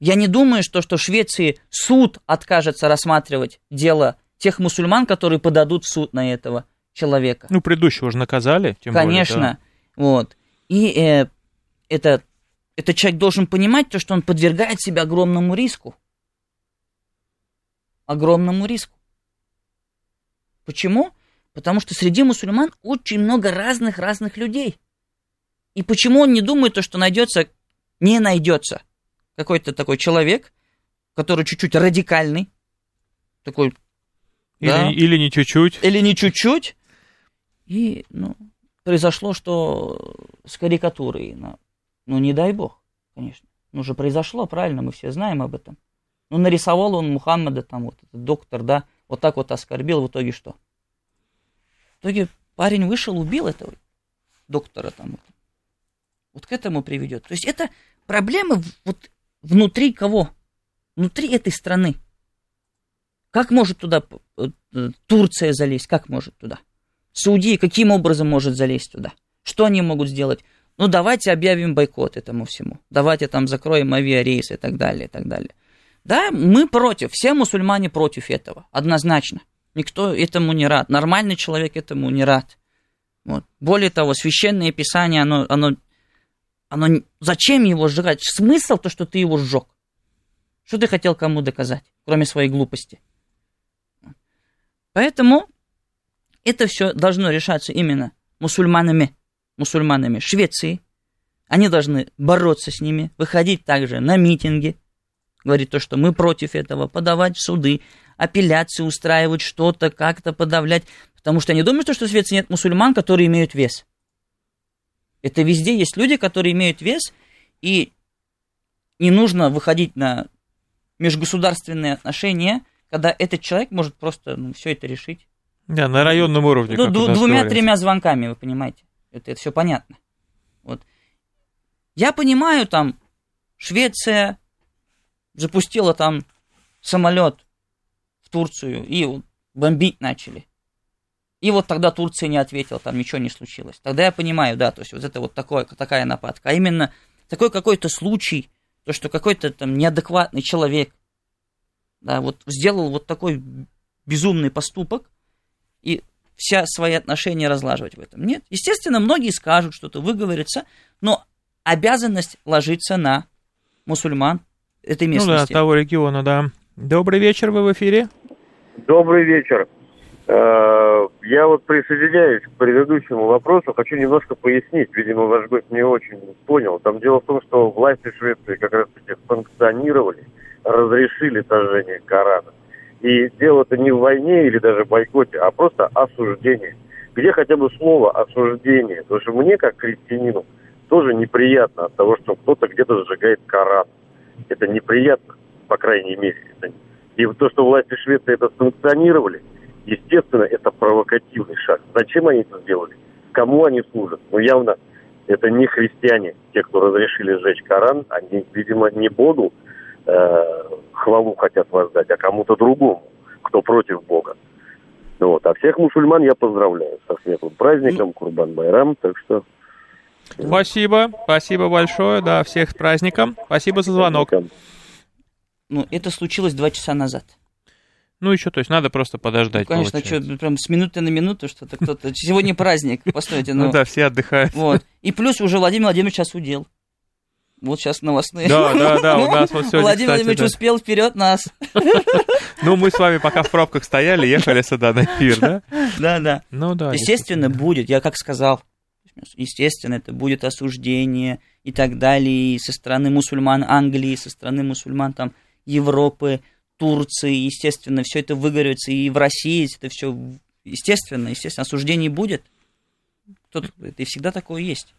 S3: Я не думаю, что, что в Швеции суд откажется рассматривать дело тех мусульман, которые подадут в суд на этого человека.
S2: Ну, предыдущего же наказали, тем
S3: Конечно.
S2: более. да.
S3: Вот. И э, это, этот человек должен понимать то, что он подвергает себя огромному риску. Огромному риску. Почему? Потому что среди мусульман очень много разных-разных людей. И почему он не думает, то, что найдется, не найдется какой-то такой человек, который чуть-чуть радикальный, такой,
S2: Или,
S3: Да.
S2: или не чуть-чуть.
S3: или не чуть-чуть, и, ну, произошло, что с карикатурой, ну, ну, не дай бог, конечно. Ну, же произошло, правильно, мы все знаем об этом. Ну, нарисовал он Мухаммада, там, вот этот доктор, да, вот так вот оскорбил, в итоге что? В итоге парень вышел, убил этого доктора там. Вот, вот к этому приведет. То есть это проблемы вот внутри кого? Внутри этой страны. Как может туда п- э, Турция залезть? Как может туда? Саудия каким образом может залезть туда? Что они могут сделать? Ну, давайте объявим бойкот этому всему. Давайте там закроем авиарейсы и так далее, и так далее. Да, мы против, все мусульмане против этого, однозначно. Никто этому не рад, нормальный человек этому не рад. Вот. Более того, священное писание, оно, оно, оно, зачем его сжигать? Смысл то, что ты его сжег. Что ты хотел кому доказать, кроме своей глупости? Поэтому это все должно решаться именно мусульманами, мусульманами Швеции. Они должны бороться с ними, выходить также на митинги, говорить то, что мы против этого, подавать в суды, апелляции устраивать, что-то как-то подавлять. Потому что я не думаю, что в Швеции нет мусульман, которые имеют вес. Это везде есть люди, которые имеют вес, и не нужно выходить на межгосударственные отношения, когда этот человек может просто ну, все это решить.
S2: Да, на районном уровне.
S3: Ну, ду- двумя-тремя звонками, вы понимаете. Это, все понятно. Вот. Я понимаю, там, Швеция запустила там самолет в Турцию и вот бомбить начали. И вот тогда Турция не ответила, там ничего не случилось. Тогда я понимаю, да, то есть вот это вот такое, такая нападка. А именно такой какой-то случай, то, что какой-то там неадекватный человек, да, вот сделал вот такой безумный поступок, и вся свои отношения разлаживать в этом. Нет. Естественно, многие скажут что-то, выговорятся, но обязанность ложится на мусульман этой
S2: Ну да,
S3: местности.
S2: того региона, да. Добрый вечер, вы в эфире.
S6: Добрый вечер. Э, Я вот присоединяюсь к предыдущему вопросу, хочу немножко пояснить, видимо, ваш гость не очень понял. Там дело в том, что власти Швеции как раз-таки санкционировали, разрешили сожжение Корана. И дело-то не в войне или даже бойкоте, а просто осуждение. Где хотя бы слово осуждение? Потому что мне, как христианину, тоже неприятно от того, что кто-то где-то сжигает Коран. Это неприятно, по крайней мере. Это- И то, что власти Швеции это санкционировали, естественно, это провокативный шаг. Зачем они это сделали? Кому они служат? Ну, явно это не христиане, те, кто разрешили сжечь Коран, они, видимо, не Богу э, хвалу хотят воздать, а кому-то другому, кто против Бога. Ну Вот. А всех мусульман я поздравляю со светлым праздником, Курбан Байрам, так что...
S2: Спасибо, спасибо большое, да, всех с праздником. Спасибо за звонок.
S3: Ну, это случилось два часа назад.
S2: Ну, еще, то есть, надо просто подождать.
S3: Ну, конечно,
S2: получается.
S3: что, прям с минуты на минуту что-то кто-то... Сегодня праздник, постойте,
S2: Ну
S3: ну.
S2: да, все отдыхают.
S3: Вот. И плюс уже Владимир Владимирович сейчас удел. Вот сейчас новостные.
S2: Да, да, да, у нас вот сегодня,
S3: Владимир Владимирович
S2: да.
S3: успел вперед нас.
S2: Ну, мы с вами пока в пробках стояли, ехали сюда на эфир, да?
S3: Да, да.
S2: Ну да.
S3: Естественно, будет, я как сказал, естественно, это будет осуждение и так далее и со стороны мусульман Англии, со стороны мусульман там Европы, Турции, естественно, все это выгорится и в России это все, естественно, естественно, осуждений будет. Тут, это и всегда такое есть.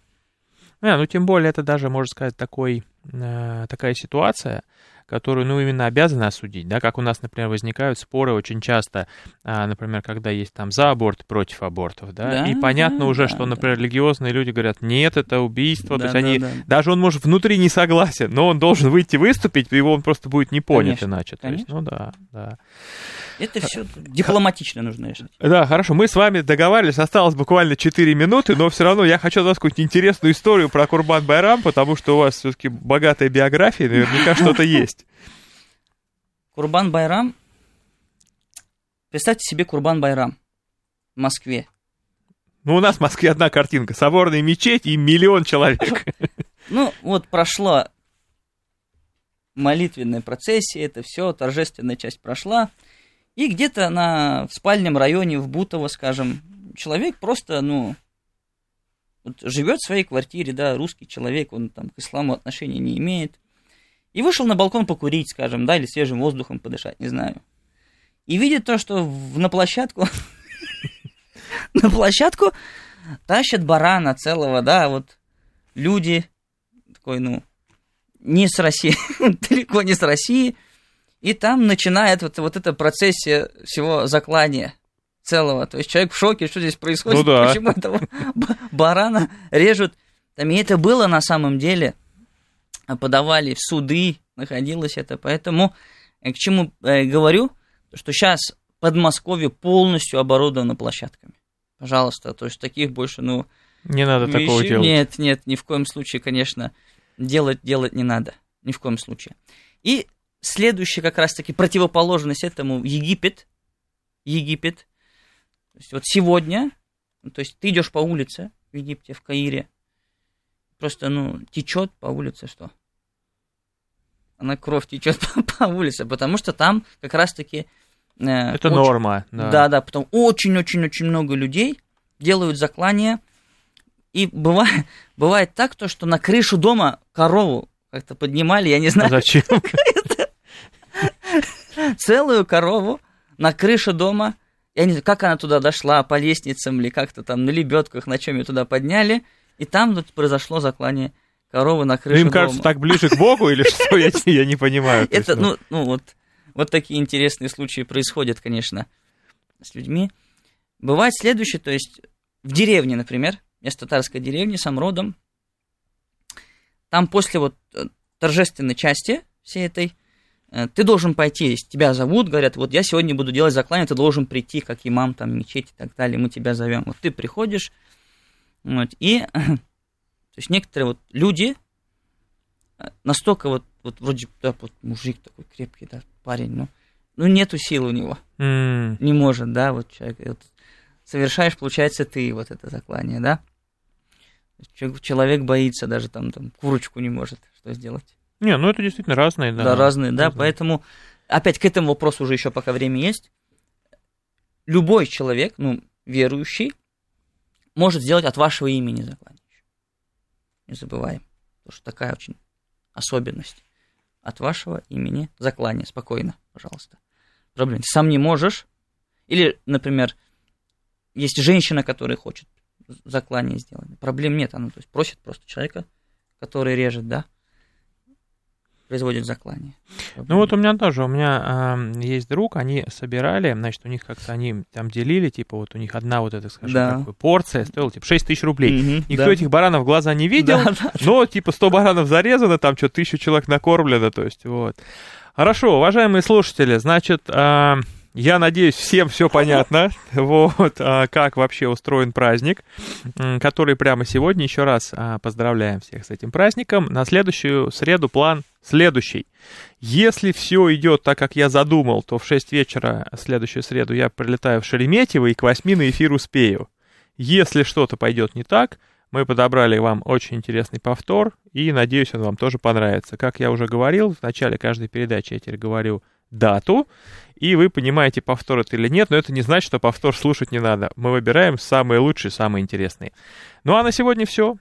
S2: Не, ну тем более это даже, можно сказать, такой, э, такая ситуация, которую, ну, именно обязаны осудить, да, как у нас, например, возникают споры очень часто, а, например, когда есть там за аборт, против абортов, да,
S3: Да,
S2: и понятно
S3: да,
S2: уже,
S3: да,
S2: что,
S3: да.
S2: например, религиозные люди говорят, нет, это убийство, то
S3: Да,
S2: есть
S3: да,
S2: они,
S3: да.
S2: даже он может внутри не согласен, но он должен выйти выступить, его он просто будет не понят
S3: Конечно,
S2: иначе, то есть, ну да, да.
S3: Это все дипломатично нужно решать.
S2: Да, хорошо, мы с вами договаривались, осталось буквально 4 минуты, но все равно я хочу от вас какую-нибудь интересную историю про Курбан Байрам, потому что у вас все-таки богатая биография, наверняка что-то есть.
S3: Курбан Байрам. Представьте себе Курбан Байрам в Москве.
S2: Ну, у нас в Москве одна картинка, соборная мечеть и миллион человек.
S3: Ну, вот прошла молитвенная процессия, это все, торжественная часть прошла. И где-то на, в спальном районе, в Бутово, скажем, человек просто, ну, вот живет в своей квартире, да, русский человек, он там к исламу отношения не имеет. И вышел на балкон покурить, скажем, да, или свежим воздухом подышать, не знаю. И видит то, что в- на площадку, на площадку тащат барана целого, да, вот люди, такой, ну, не с России, далеко не с России, и там начинает вот, вот эта процессия всего заклания целого. То есть человек в шоке, что здесь происходит,
S2: Ну да.
S3: почему этого барана режут. Там, и это было на самом деле, подавали в суды, находилось это. Поэтому э, к чему э, говорю, что сейчас Подмосковье полностью оборудовано площадками. Пожалуйста, то есть таких больше, ну,
S2: Не надо такого
S3: Вещи-
S2: делать.
S3: Нет, нет, ни в коем случае, конечно, делать, делать не надо. Ни в коем случае. И следующая как раз-таки противоположность этому Египет. Египет. То есть вот сегодня, ну, то есть ты идешь по улице в Египте, в Каире, просто, ну, течет по улице что? Она кровь течет по, по улице, потому что там как раз-таки... э,
S2: Это
S3: очень-
S2: норма. Да.
S3: да, да, потом очень-очень-очень много людей делают заклание. И бывает, бывает так, то, что на крышу дома корову как-то поднимали, я не знаю,
S2: зачем?
S3: целую корову на крышу дома. Я не знаю, как она туда дошла, по лестницам или как-то там на лебедках, на чем ее туда подняли. И там вот произошло заклание коровы на
S2: Ну,
S3: крышу
S2: им кажется,
S3: дома.
S2: так ближе к Богу или что? Я, не понимаю.
S3: Это, ну, ну вот, вот такие интересные случаи происходят, конечно, с людьми. Бывает следующее, то есть в деревне, например, я с татарской деревни, сам родом, там после вот э, торжественной части всей этой, э, ты должен пойти, тебя зовут, говорят, вот я сегодня буду делать заклание, ты должен прийти, как имам, там, мечеть и так далее, мы тебя зовем. Вот ты приходишь, вот, и, есть некоторые вот люди, э, настолько вот, вот вроде, да, вот мужик такой крепкий, да, парень, ну, ну нету сил у него,
S2: м,
S3: не может, да, вот человек, вот совершаешь, получается, ты вот это заклание, да, человек боится даже там, там, курочку не может, что сделать.
S2: Не, ну это действительно разные, да.
S3: Да, разные, да,
S2: Разные.
S3: поэтому, опять к этому вопросу уже еще пока время есть, любой человек, ну, верующий, может сделать от вашего имени заклание. Не забываем, потому что такая очень особенность. От вашего имени заклание, спокойно, пожалуйста. Проблем. Сам не можешь. Или, например, есть женщина, которая хочет заклание сделать. Проблем нет. Она то есть, просит просто человека, который режет, да, производит заклание.
S2: Ну вот у меня тоже, у меня ам, есть друг, они собирали, значит, у них как-то они там делили, типа вот у них одна вот эта, скажем,
S3: Да.
S2: бы порция стоила типа 6 тысяч рублей.
S3: Мгм,
S2: Никто
S3: да.
S2: этих баранов в глаза не видел,
S3: Да, да.
S2: но типа 100 баранов зарезано, там что, тысячу человек накормлено, то есть вот. Хорошо, уважаемые слушатели, значит, а, я надеюсь, всем все понятно, вот, а, как вообще устроен праздник, который прямо сегодня, еще раз а, поздравляем всех с этим праздником. На следующую среду план следующий. Если все идет так, как я задумал, то в 6 вечера следующую среду я прилетаю в Шереметьево и к 8 на эфир успею. Если что-то пойдет не так, мы подобрали вам очень интересный повтор, и надеюсь, он вам тоже понравится. Как я уже говорил, в начале каждой передачи я теперь говорю дату, и вы понимаете, повтор это или нет, но это не значит, что повтор слушать не надо. Мы выбираем самые лучшие, самые интересные. Ну а на сегодня все.